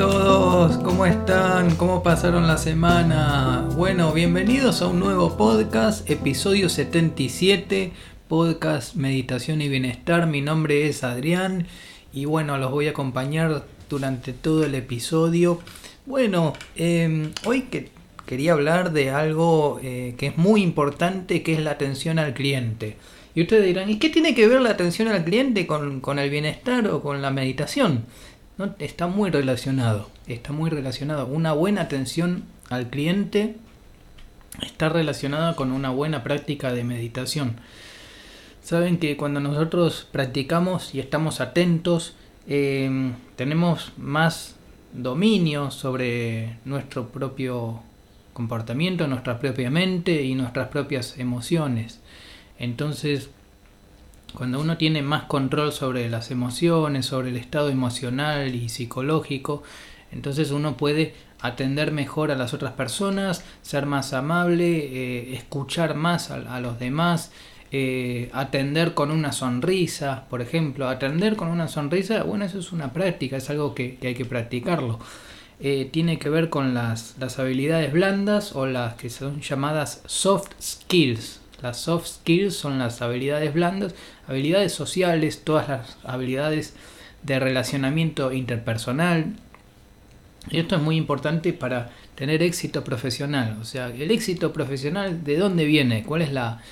todos, ¿cómo están? ¿Cómo pasaron la semana? Bueno, bienvenidos a un nuevo podcast, episodio 77, podcast Meditación y Bienestar. Mi nombre es Adrián y bueno, los voy a acompañar durante todo el episodio. Bueno, em, hoy que quería hablar de algo eh, que es muy importante, que es la atención al cliente. Y ustedes dirán, ¿y qué tiene que ver la atención al cliente con, con el bienestar o con la meditación? Está muy relacionado, está muy relacionado. Una buena atención al cliente está relacionada con una buena práctica de meditación. Saben que cuando nosotros practicamos y estamos atentos, em, tenemos más dominio sobre nuestro propio comportamiento, nuestra propia mente y nuestras propias emociones. Entonces, cuando uno tiene más control sobre las emociones, sobre el estado emocional y psicológico, entonces uno puede atender mejor a las otras personas, ser más amable, eh, escuchar más a, los demás, eh, atender con una sonrisa, por ejemplo, atender con una sonrisa, bueno, eso es una práctica, es algo que, hay que practicarlo. Eh, tiene que ver con las, las habilidades blandas o las que son llamadas soft skills, las soft skills son las habilidades blandas, habilidades sociales, todas las habilidades de relacionamiento interpersonal. Y esto es muy importante para tener éxito profesional. O sea, el éxito profesional, ¿de dónde viene? ¿Cuál es la,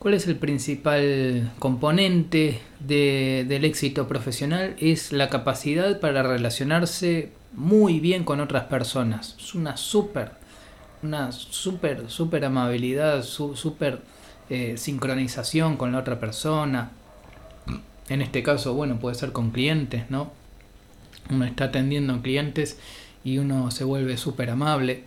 ¿Cuál es el principal componente del éxito profesional? Es la capacidad para relacionarse muy bien con otras personas. Es una súper una súper, súper amabilidad, súper eh, sincronización con la otra persona. En este caso, bueno, puede ser con clientes, ¿no? Uno está atendiendo clientes y uno se vuelve súper amable.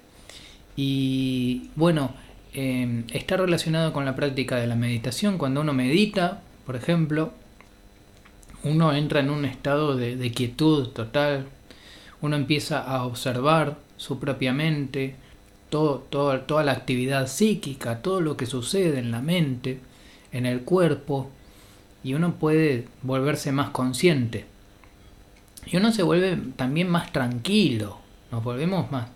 Y bueno, em, está relacionado con la práctica de la meditación. Cuando uno medita, por ejemplo, uno entra en un estado de quietud total. Uno empieza a observar su propia mente, toda la actividad psíquica, todo lo que sucede en la mente, en el cuerpo, y uno puede volverse más consciente. Y uno se vuelve también más tranquilo, nos volvemos más,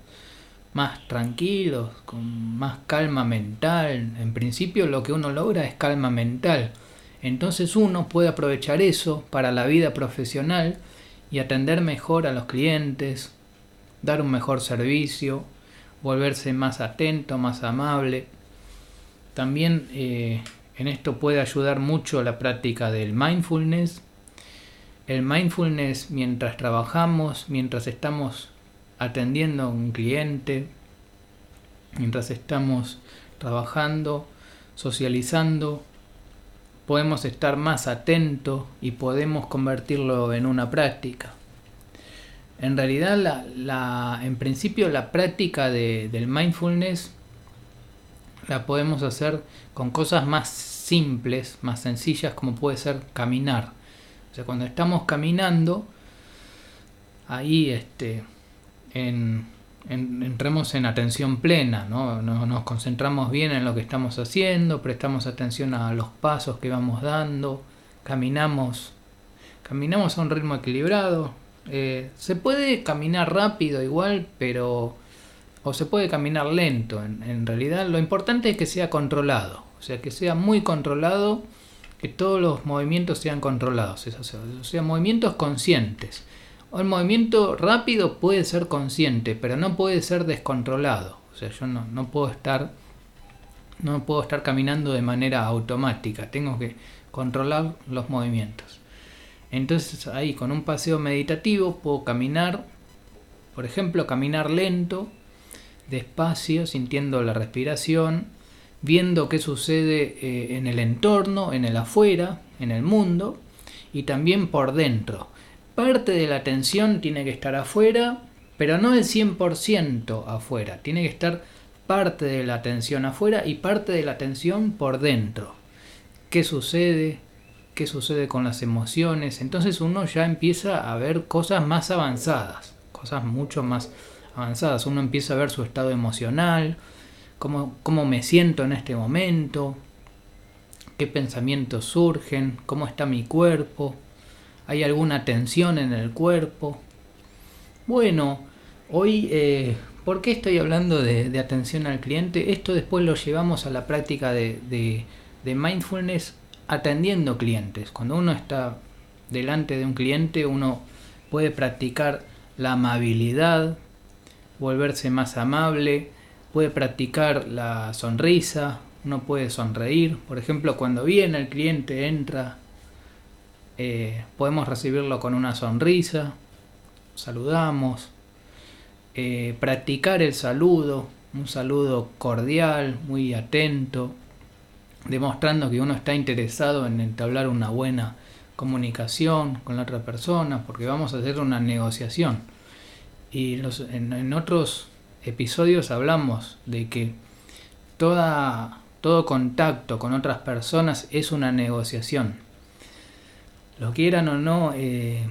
más tranquilos, con más calma mental. En principio lo que uno logra es calma mental. Entonces uno puede aprovechar eso para la vida profesional y atender mejor a los clientes, dar un mejor servicio, volverse más atento, más amable. También eh, en esto puede ayudar mucho la práctica del mindfulness. El mindfulness mientras trabajamos, mientras estamos atendiendo a un cliente, mientras estamos trabajando, socializando, podemos estar más atentos y podemos convertirlo en una práctica. En realidad, la, la, en principio, la práctica de, del mindfulness la podemos hacer con cosas más simples, más sencillas, como puede ser caminar. O sea, cuando estamos caminando, ahí este, en, entremos en atención plena, ¿no? Nos, nos concentramos bien en lo que estamos haciendo, prestamos atención a los pasos que vamos dando, caminamos, caminamos a un ritmo equilibrado, eh, se puede caminar rápido igual, pero... O se puede caminar lento. En, realidad lo importante es que sea controlado. O sea, que sea muy controlado, que todos los movimientos sean controlados. O sea, movimientos conscientes. O el movimiento rápido puede ser consciente, pero no puede ser descontrolado. O sea, yo no, no puedo estar no puedo estar caminando de manera automática, tengo que controlar los movimientos. Entonces ahí con un paseo meditativo puedo caminar, por ejemplo, caminar lento, despacio, sintiendo la respiración, viendo qué sucede eh, en el entorno, en el afuera, en el mundo y también por dentro. Parte de la atención tiene que estar afuera, pero no el 100% afuera. Tiene que estar parte de la atención afuera y parte de la atención por dentro. ¿Qué sucede? Qué sucede con las emociones. Entonces uno ya empieza a ver cosas más avanzadas, cosas mucho más avanzadas. Uno empieza a ver su estado emocional, cómo, cómo me siento en este momento, qué pensamientos surgen, cómo está mi cuerpo, hay alguna tensión en el cuerpo. Bueno, hoy, eh, ¿por qué estoy hablando de, atención al cliente? Esto después lo llevamos a la práctica de, de mindfulness atendiendo clientes. Cuando uno está delante de un cliente, uno puede practicar la amabilidad, volverse más amable, puede practicar la sonrisa, uno puede sonreír. Por ejemplo, cuando viene el cliente, entra, eh, podemos recibirlo con una sonrisa, saludamos, eh, practicar el saludo, un saludo cordial, muy atento, demostrando que uno está interesado en entablar una buena comunicación con la otra persona, porque vamos a hacer una negociación. Y en, otros episodios hablamos de que toda, todo contacto con otras personas es una negociación. Lo quieran o no, eh,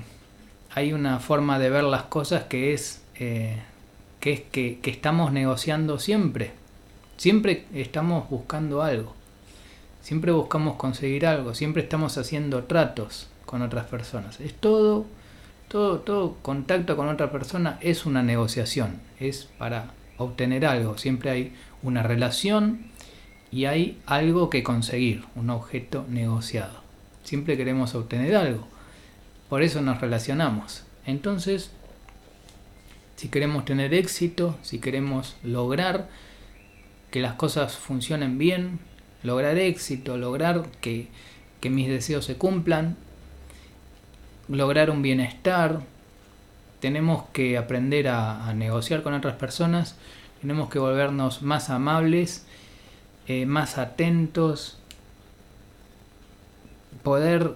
hay una forma de ver las cosas que es, eh, que, es que, que estamos negociando siempre. Siempre estamos buscando algo. Siempre buscamos conseguir algo, siempre estamos haciendo tratos con otras personas. Es todo, todo, todo contacto con otra persona es una negociación, es para obtener algo. Siempre hay una relación y hay algo que conseguir, un objeto negociado. Siempre queremos obtener algo. Por eso nos relacionamos. Entonces, si queremos tener éxito, si queremos lograr que las cosas funcionen bien, lograr éxito, lograr que, mis deseos se cumplan, lograr un bienestar, tenemos que aprender a, negociar con otras personas, tenemos que volvernos más amables, eh, más atentos, poder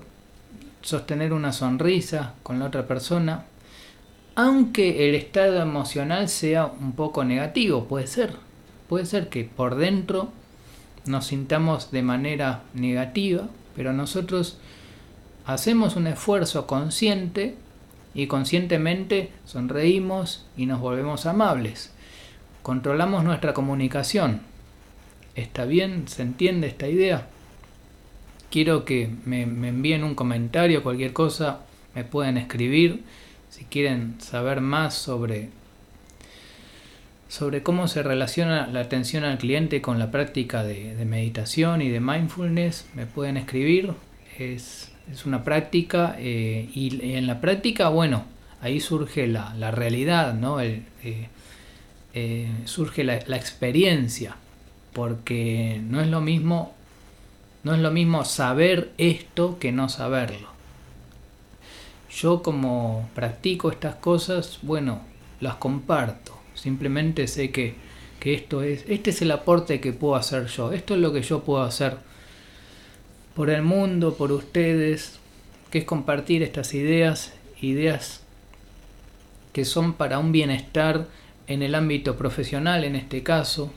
sostener una sonrisa con la otra persona, aunque el estado emocional sea un poco negativo, puede ser, puede ser que por dentro nos sintamos de manera negativa, pero nosotros hacemos un esfuerzo consciente y conscientemente sonreímos y nos volvemos amables. Controlamos nuestra comunicación. ¿Está bien? ¿Se entiende esta idea? Quiero que me, envíen un comentario, cualquier cosa, me pueden escribir. Si quieren saber más sobre sobre cómo se relaciona la atención al cliente con la práctica de, meditación y de mindfulness, me pueden escribir. Es, una práctica eh, y en la práctica, bueno, ahí surge la, realidad, ¿no? Eh, eh, surge la, la, experiencia, porque no es lo mismo, no es lo mismo saber esto que no saberlo. Yo como practico estas cosas, bueno, las comparto Simplemente sé que, esto es, este es el aporte que puedo hacer yo. Esto es lo que yo puedo hacer por el mundo, por ustedes, que es compartir estas ideas, ideas que son para un bienestar en el ámbito profesional en este caso,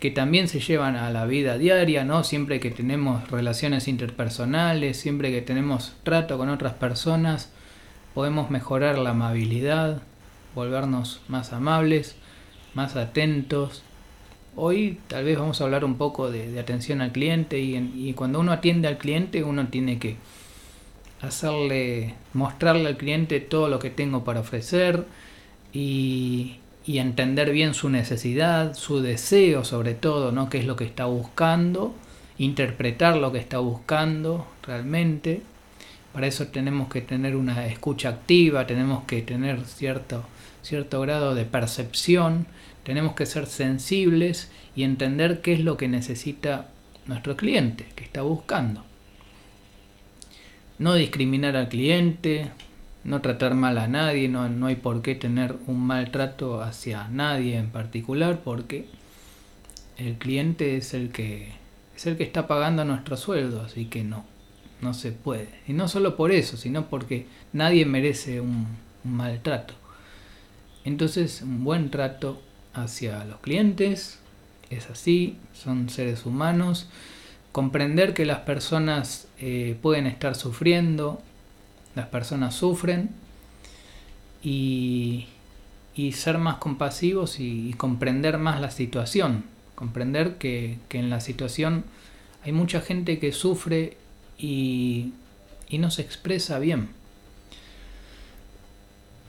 que también se llevan a la vida diaria, ¿no? Siempre que tenemos relaciones interpersonales, siempre que tenemos trato con otras personas, podemos mejorar la amabilidad, volvernos más amables, más atentos. Hoy tal vez vamos a hablar un poco de, atención al cliente y, cuando uno atiende al cliente uno tiene que hacerle, mostrarle al cliente todo lo que tengo para ofrecer y, y entender bien su necesidad, su deseo sobre todo, ¿no? qué es lo que está buscando, interpretar lo que está buscando realmente. Para eso tenemos que tener una escucha activa, tenemos que tener cierto cierto grado de percepción, tenemos que ser sensibles y entender qué es lo que necesita nuestro cliente, que está buscando. No discriminar al cliente, no tratar mal a nadie, no, no hay por qué tener un maltrato hacia nadie en particular porque el cliente es el que es el que está pagando nuestro sueldo, así que no, no se puede. Y no solo por eso, sino porque nadie merece un maltrato. Entonces, un buen trato hacia los clientes es así, son seres humanos. Comprender que las personas eh, pueden estar sufriendo, las personas sufren, y, ser más compasivos y, comprender más la situación. Comprender que, en la situación hay mucha gente que sufre y, y no se expresa bien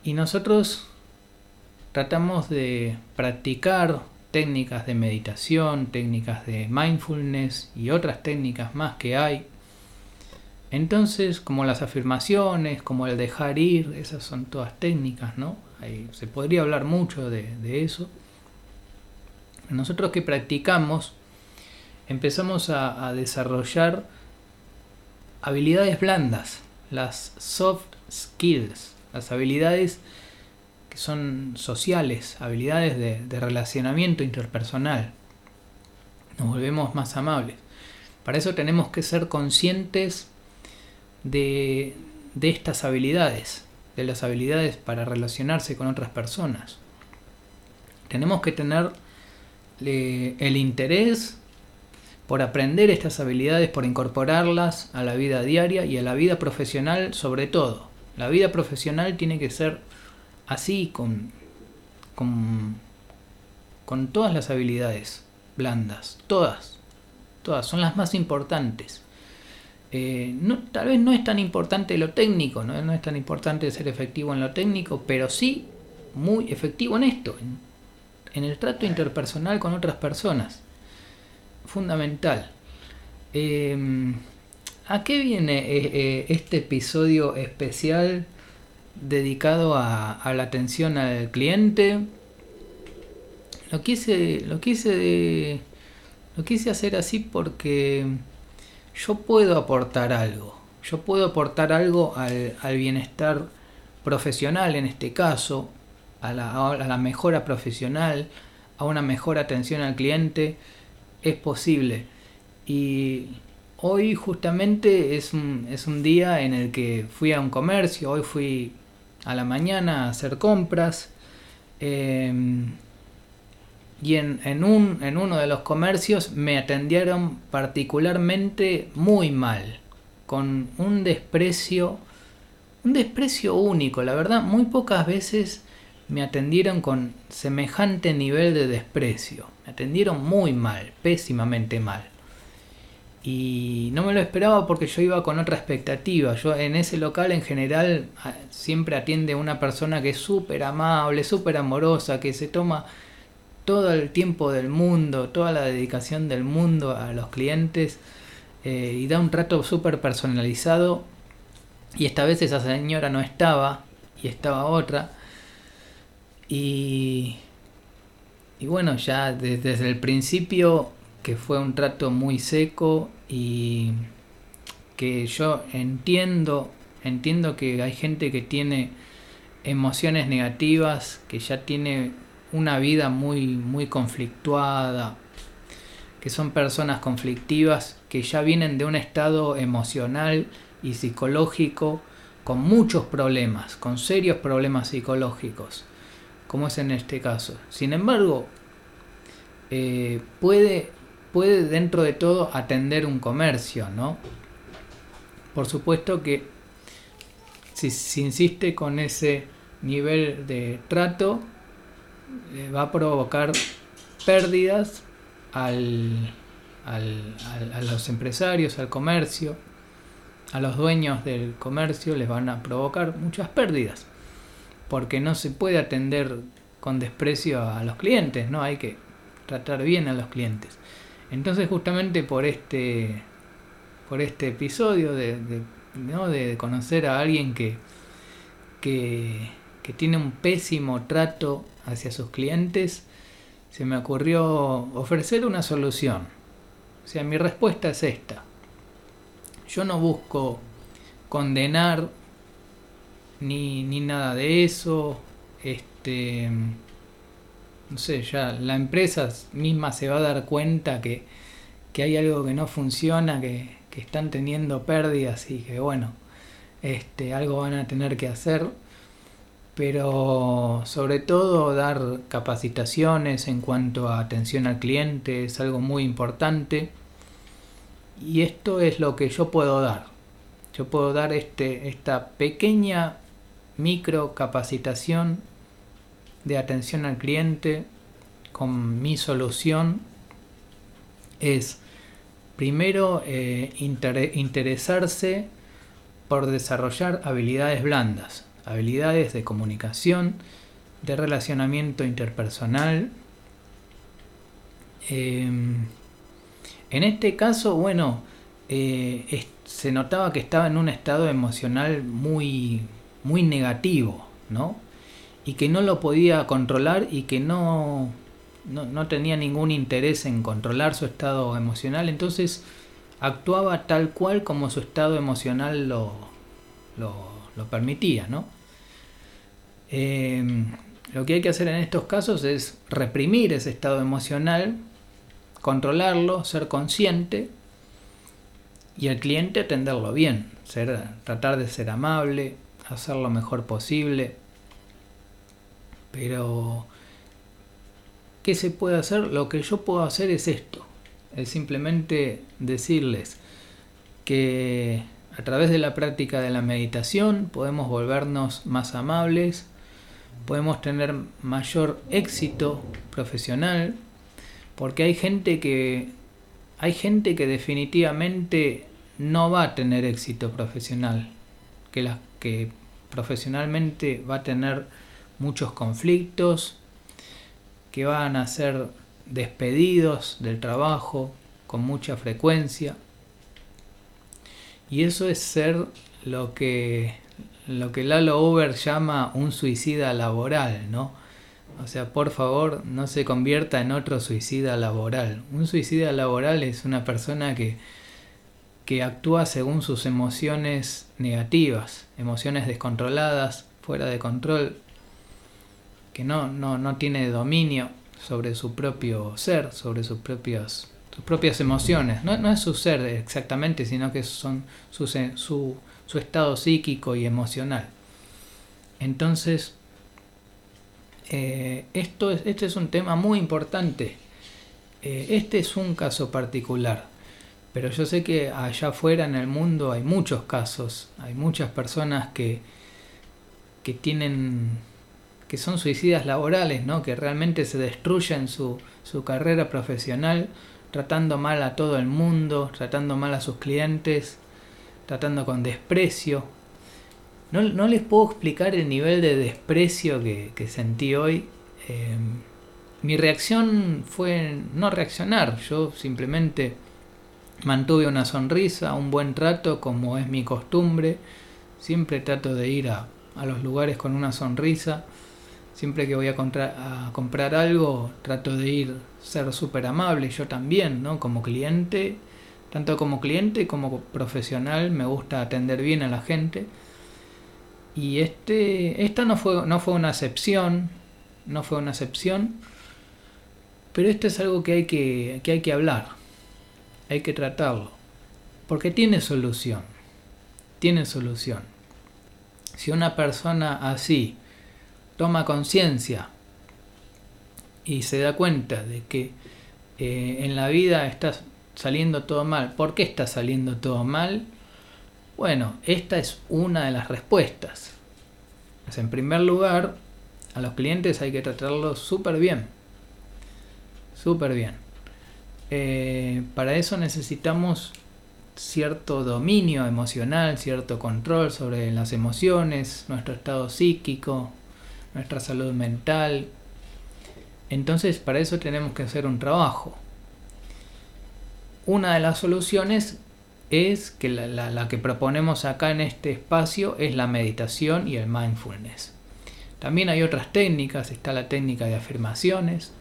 Y nosotros tratamos de practicar técnicas de meditación, técnicas de mindfulness y otras técnicas más que hay. Entonces, como las afirmaciones, como el dejar ir, esas son todas técnicas, ¿no? se podría hablar mucho de, eso. Nosotros que practicamos, empezamos a desarrollar habilidades blandas, las soft skills, las habilidades que son sociales, habilidades de, relacionamiento interpersonal. Nos volvemos más amables. Para eso tenemos que ser conscientes de, estas habilidades, de las habilidades para relacionarse con otras personas. Tenemos que tener el interés por aprender estas habilidades, por incorporarlas a la vida diaria y a la vida profesional sobre todo. La vida profesional tiene que ser así, con, con, con todas las habilidades blandas, todas, todas, son las más importantes. Eh, tal vez no es tan importante lo técnico, ¿no? es tan importante ser efectivo en lo técnico, pero sí muy efectivo en esto, en el trato interpersonal con otras personas fundamental. Em, ¿A qué viene eh, eh, este episodio especial dedicado a, la atención al cliente? Lo quise, lo quise, lo quise hacer así porque yo puedo aportar algo. Yo puedo aportar algo al, bienestar profesional en este caso, a la, a la mejora profesional, a una mejor atención al cliente es posible. Y hoy justamente es un, es un día en el que fui a un comercio, hoy fui a la mañana a hacer compras. Em, y en, en, un, en uno de los comercios me atendieron particularmente muy mal, con un desprecio, un desprecio único, la verdad, muy pocas veces me atendieron con semejante nivel de desprecio. Me atendieron muy mal, pésimamente mal. Y no me lo esperaba porque yo iba con otra expectativa. Yo en ese local en general siempre atiende una persona que es súper amable, súper amorosa, que se toma todo el tiempo del mundo, toda la dedicación del mundo a los clientes eh, y da un trato súper personalizado. Y esta vez esa señora no estaba y estaba otra. Y, y bueno, ya desde, el principio que fue un trato muy seco y que yo entiendo, entiendo que hay gente que tiene emociones negativas, que ya tiene una vida muy, muy conflictuada, que son personas conflictivas, que ya vienen de un estado emocional y psicológico con muchos problemas, con serios problemas psicológicos como es en este caso. Sin embargo, eh, puede, puede dentro de todo atender un comercio, ¿no? Por supuesto que si se insiste con ese nivel de trato, va a provocar pérdidas al, a los empresarios, al comercio, a los dueños del comercio les van a provocar muchas pérdidas porque no se puede atender con desprecio a los clientes, ¿no? Hay que tratar bien a los clientes. Entonces justamente por este, por este episodio de, de, conocer a alguien que, que, que tiene un pésimo trato hacia sus clientes, se me ocurrió ofrecer una solución. O sea, mi respuesta es esta. Yo no busco condenar ni, ni nada de eso. Este, no sé, ya la empresa misma se va a dar cuenta que, que hay algo que no funciona, que, que, están teniendo pérdidas y que bueno, este, algo van a tener que hacer. Pero sobre todo dar capacitaciones en cuanto a atención al cliente es algo muy importante. Y esto es lo que yo puedo dar. Yo puedo dar este, esta pequeña micro capacitación de atención al cliente con mi solución es primero eh, interesarse por desarrollar habilidades blandas, habilidades de comunicación, de relacionamiento interpersonal. Em, en este caso, bueno, eh, se notaba que estaba en un estado emocional muy, muy negativo, ¿no? Y que no lo podía controlar y que no, no, tenía ningún interés en controlar su estado emocional, entonces actuaba tal cual como su estado emocional lo, lo, permitía, ¿no? Em, lo que hay que hacer en estos casos es reprimir ese estado emocional, controlarlo, ser consciente y el cliente atenderlo bien, ser, tratar de ser amable, hacer lo mejor posible. Pero, ¿qué se puede hacer? Lo que yo puedo hacer es esto, es simplemente decirles que a través de la práctica de la meditación podemos volvernos más amables, podemos tener mayor éxito profesional, porque hay gente que hay gente que definitivamente no va a tener éxito profesional, que la, que profesionalmente va a tener muchos conflictos, que van a ser despedidos del trabajo con mucha frecuencia. Y eso es ser lo que lo que Lalo Over llama un suicida laboral, ¿no? O sea, por favor, no se convierta en otro suicida laboral. Un suicida laboral es una persona que, que actúa según sus emociones negativas, emociones descontroladas, fuera de control, no, no, no tiene dominio sobre su propio ser, sobre sus propias, sus propias emociones. No, no es su ser exactamente, sino que son su, su su estado psíquico y emocional. Entonces, eh, esto es, este es un tema muy importante. Eh, este es un caso particular, pero yo sé que allá afuera en el mundo hay muchos casos, hay muchas personas que, que tienen que son suicidas laborales, ¿no? que realmente se destruyen su, su carrera profesional tratando mal a todo el mundo, tratando mal a sus clientes, tratando con desprecio. No, les puedo explicar el nivel de desprecio que, sentí hoy. Eh, mi reacción fue no reaccionar, yo simplemente mantuve una sonrisa, un buen trato como es mi costumbre. Siempre trato de ir a, los lugares con una sonrisa. Siempre que voy a, comprar algo, trato de ir, ser súper amable, yo también, ¿no? Como cliente tanto como cliente como profesional me gusta atender bien a la gente. Y este, esta no fue, no fue una excepción, no fue una excepción, pero esto es algo que hay que, que hay que hablar, hay que tratarlo, porque tiene solución, tiene solución. Si una persona así toma conciencia y se da cuenta de que eh, en la vida estás saliendo todo mal. ¿Por qué está saliendo todo mal? Bueno, esta es una de las respuestas. en primer lugar, a los clientes hay que tratarlos súper bien. Súper bien. Eh, para eso necesitamos cierto dominio emocional, cierto control sobre las emociones, nuestro estado psíquico, nuestra salud mental. Entonces, para eso tenemos que hacer un trabajo una de las soluciones es que la, que proponemos acá en este espacio es la meditación y el mindfulness. También hay otras técnicas, está la técnica de afirmaciones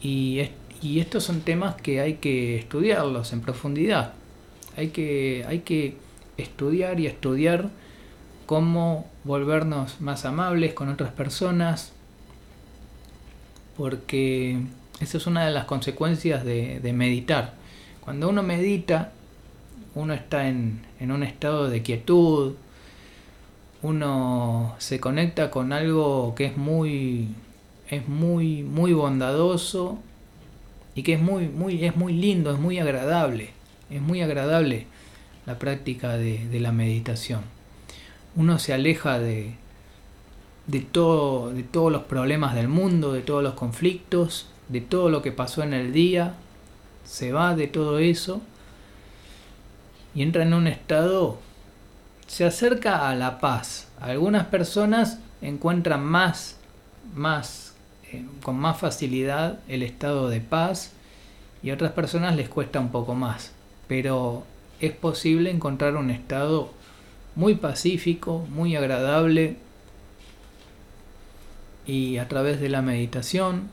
y, y estos son temas que hay que estudiarlos en profundidad. Hay que, hay que estudiar y estudiar cómo volvernos más amables con otras personas porque esa es una de las consecuencias de, meditar. Cuando uno medita, uno está en, un estado de quietud, uno se conecta con algo que es muy, es muy, muy bondadoso y que es muy, muy, es muy lindo, es muy agradable. Es muy agradable la práctica de la meditación. Uno se aleja de, de, todo, de todos los problemas del mundo, de todos los conflictos de todo lo que pasó en el día, se va de todo eso y entra en un estado se acerca a la paz. Algunas personas encuentran más, más, eh, con más facilidad el estado de paz y a otras personas les cuesta un poco más. Pero es posible encontrar un estado muy pacífico, muy agradable y a través de la meditación,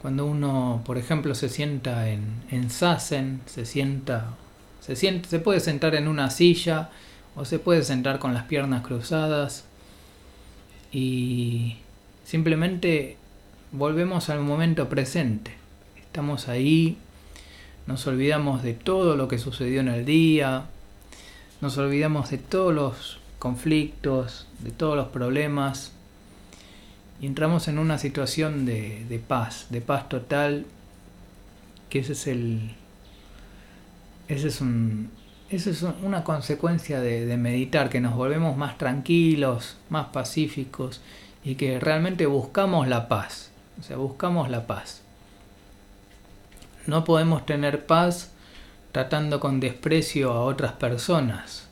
cuando uno, por ejemplo, se sienta en, en sasen, se sienta, se siente, se puede sentar en una silla o se puede sentar con las piernas cruzadas y simplemente volvemos al momento presente. Estamos ahí, nos olvidamos de todo lo que sucedió en el día, nos olvidamos de todos los conflictos, de todos los problemas y entramos en una situación de, de paz, de paz total, que ese es el... Ese es un, eso es una consecuencia de, meditar, que nos volvemos más tranquilos, más pacíficos y que realmente buscamos la paz. O sea, buscamos la paz. No podemos tener paz tratando con desprecio a otras personas.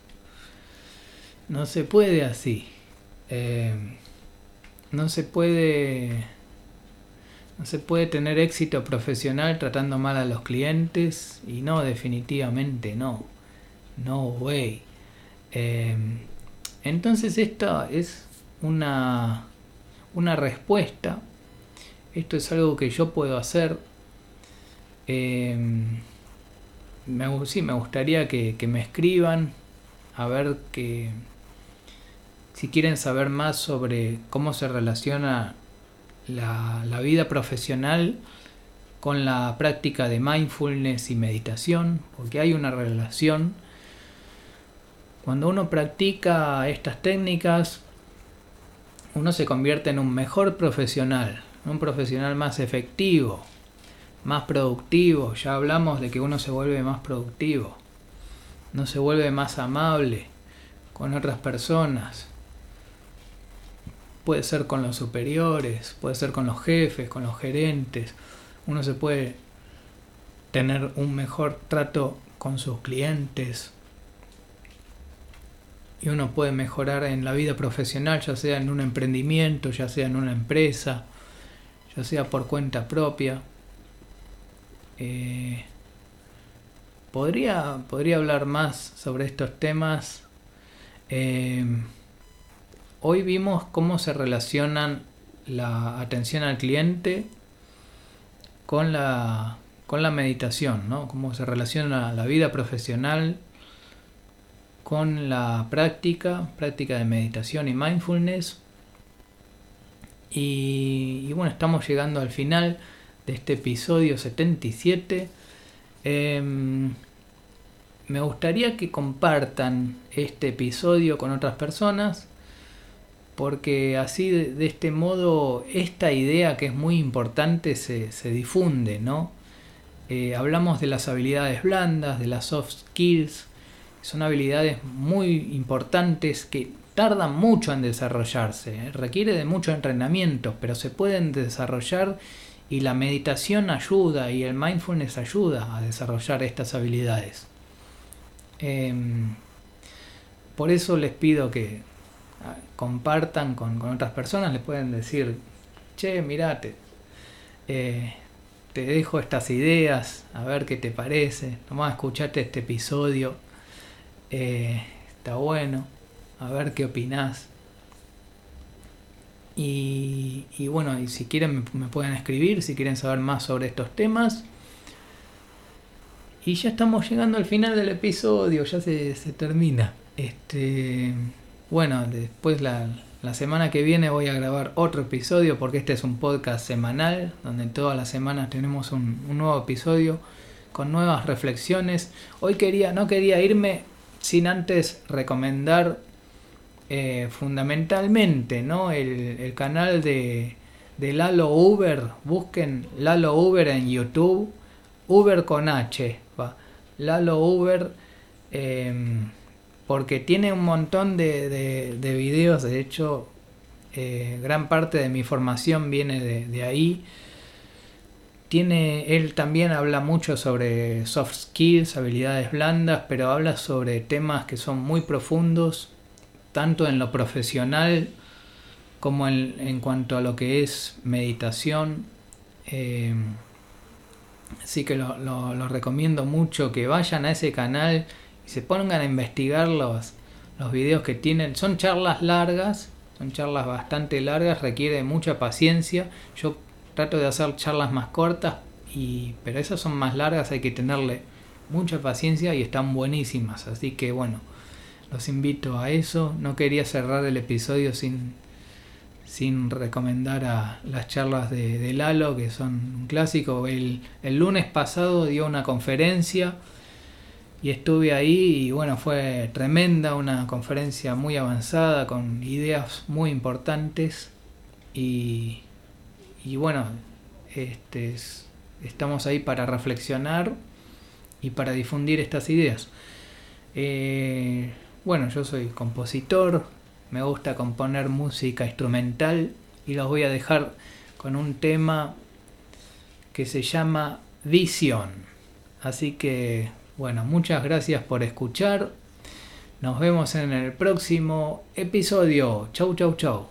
No se puede así. Eh, no se puede. No se puede tener éxito profesional tratando mal a los clientes y no, definitivamente no. No way. Em, entonces esta es una, una respuesta. Esto es algo que yo puedo hacer. Eh, me, sí, me gustaría que, me escriban a ver que si quieren saber más sobre cómo se relaciona la, la vida profesional con la práctica de mindfulness y meditación, porque hay una relación. Cuando uno practica estas técnicas, uno se convierte en un mejor profesional, un profesional más efectivo, más productivo. Ya hablamos de que uno se vuelve más productivo, no se vuelve más amable con otras personas. Puede ser con los superiores, puede ser con los jefes, con los gerentes. Uno se puede tener un mejor trato con sus clientes, y uno puede mejorar en la vida profesional, ya sea en un emprendimiento, ya sea en una empresa, ya sea por cuenta propia. Eh, podría, podría hablar más sobre estos temas. Eh, hoy vimos cómo se relacionan la atención al cliente con la, con la meditación, ¿no? cómo se relaciona la vida profesional con la práctica, práctica de meditación y mindfulness. Y, bueno, estamos llegando al final de este episodio 77. Em, me gustaría que compartan este episodio con otras personas porque así de, este modo esta idea que es muy importante se, difunde, ¿no? Eh, hablamos de las habilidades blandas, de las soft skills, son habilidades muy importantes que tardan mucho en desarrollarse, ¿eh? requiere de mucho entrenamiento, pero se pueden desarrollar y la meditación ayuda y el mindfulness ayuda a desarrollar estas habilidades. Em, por eso les pido que ah, compartan con, otras personas, les pueden decir, che, mirate, eh, te dejo estas ideas, a ver qué te parece, nomás escuchate este episodio eh, está bueno. A ver qué opinás. Y, bueno, y si quieren me, pueden escribir, si quieren saber más sobre estos temas. Y ya estamos llegando al final del episodio, ya se, termina. Este, bueno, después la, semana que viene voy a grabar otro episodio porque este es un podcast semanal donde todas las semanas tenemos un, un nuevo episodio con nuevas reflexiones. Hoy quería, no quería irme sin antes recomendar eh, fundamentalmente ¿no? el, canal de, de, Lalo Uber. Busquen Lalo Uber en YouTube. Uber con H. Va. Lalo Uber. Em, porque tiene un montón de, de, videos. De hecho, eh, gran parte de mi formación viene de, de ahí tiene, él también habla mucho sobre soft skills, habilidades blandas, pero habla sobre temas que son muy profundos, tanto en lo profesional como en, cuanto a lo que es meditación. Eh, así que lo, recomiendo mucho que vayan a ese canal y se pongan a investigar los, los videos que tienen. Son charlas largas, son charlas bastante largas, requiere mucha paciencia. Yo trato de hacer charlas más cortas, y, pero esas son más largas, hay que tenerle mucha paciencia y están buenísimas. Así que bueno, los invito a eso. No quería cerrar el episodio sin, sin recomendar a las charlas de, Lalo, que son un clásico. El, el lunes pasado dio una conferencia y estuve ahí y bueno, fue tremenda, una conferencia muy avanzada con ideas muy importantes y, y bueno, este, estamos ahí para reflexionar y para difundir estas ideas. Eh, bueno, yo soy compositor, me gusta componer música instrumental y los voy a dejar con un tema que se llama Visión. Así que, bueno, muchas gracias por escuchar. Nos vemos en el próximo episodio. Chau, chau, chau.